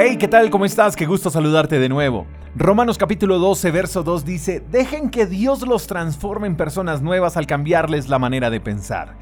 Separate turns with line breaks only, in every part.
Hey, ¿qué tal? ¿Cómo estás? Qué gusto saludarte de nuevo. Romanos capítulo 12, verso 2 dice, dejen que Dios los transforme en personas nuevas al cambiarles la manera de pensar.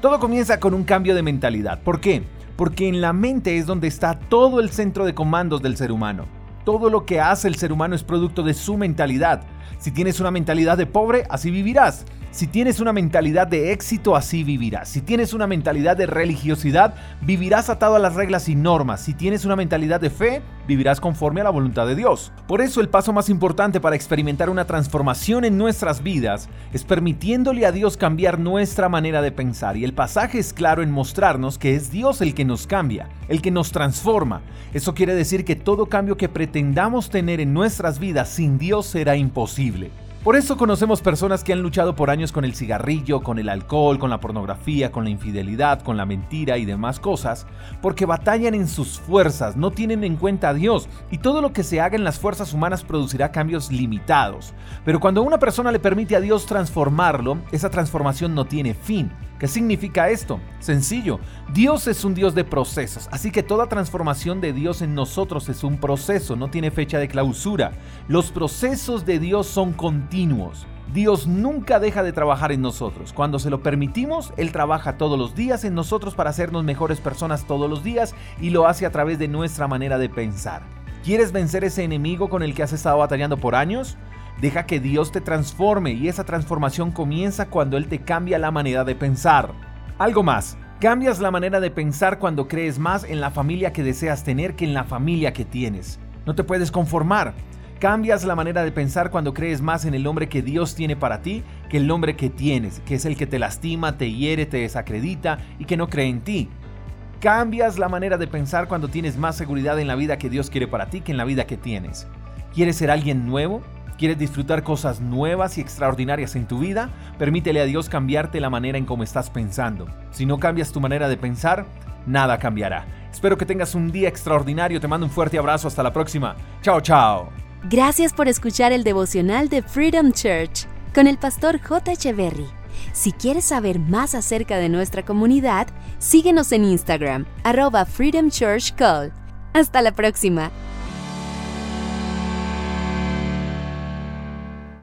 Todo comienza con un cambio de mentalidad. ¿Por qué? Porque en la mente es donde está todo el centro de comandos del ser humano. Todo lo que hace el ser humano es producto de su mentalidad. Si tienes una mentalidad de pobre, así vivirás. Si tienes una mentalidad de éxito, así vivirás. Si tienes una mentalidad de religiosidad, vivirás atado a las reglas y normas. Si tienes una mentalidad de fe, vivirás conforme a la voluntad de Dios. Por eso el paso más importante para experimentar una transformación en nuestras vidas es permitiéndole a Dios cambiar nuestra manera de pensar. Y el pasaje es claro en mostrarnos que es Dios el que nos cambia, el que nos transforma. Eso quiere decir que todo cambio que pretendamos tener en nuestras vidas sin Dios será imposible. Por eso conocemos personas que han luchado por años con el cigarrillo, con el alcohol, con la pornografía, con la infidelidad, con la mentira y demás cosas, porque batallan en sus fuerzas, no tienen en cuenta a Dios, y todo lo que se haga en las fuerzas humanas producirá cambios limitados. Pero cuando una persona le permite a Dios transformarlo, esa transformación no tiene fin. ¿Qué significa esto? Sencillo, Dios es un Dios de procesos, así que toda transformación de Dios en nosotros es un proceso, no tiene fecha de clausura. Los procesos de Dios son continuos. Dios nunca deja de trabajar en nosotros. Cuando se lo permitimos, Él trabaja todos los días en nosotros para hacernos mejores personas todos los días y lo hace a través de nuestra manera de pensar. ¿Quieres vencer ese enemigo con el que has estado batallando por años? Deja que Dios te transforme y esa transformación comienza cuando Él te cambia la manera de pensar. Algo más, cambias la manera de pensar cuando crees más en la familia que deseas tener que en la familia que tienes. No te puedes conformar. Cambias la manera de pensar cuando crees más en el hombre que Dios tiene para ti que el hombre que tienes, que es el que te lastima, te hiere, te desacredita y que no cree en ti. Cambias la manera de pensar cuando tienes más seguridad en la vida que Dios quiere para ti que en la vida que tienes. ¿Quieres ser alguien nuevo? ¿Quieres disfrutar cosas nuevas y extraordinarias en tu vida? Permítele a Dios cambiarte la manera en cómo estás pensando. Si no cambias tu manera de pensar, nada cambiará. Espero que tengas un día extraordinario. Te mando un fuerte abrazo. Hasta la próxima. Chao, chao.
Gracias por escuchar el devocional de Freedom Church con el pastor J. Echeverry. Si quieres saber más acerca de nuestra comunidad, síguenos en Instagram, arroba Freedom Church Call. Hasta la próxima.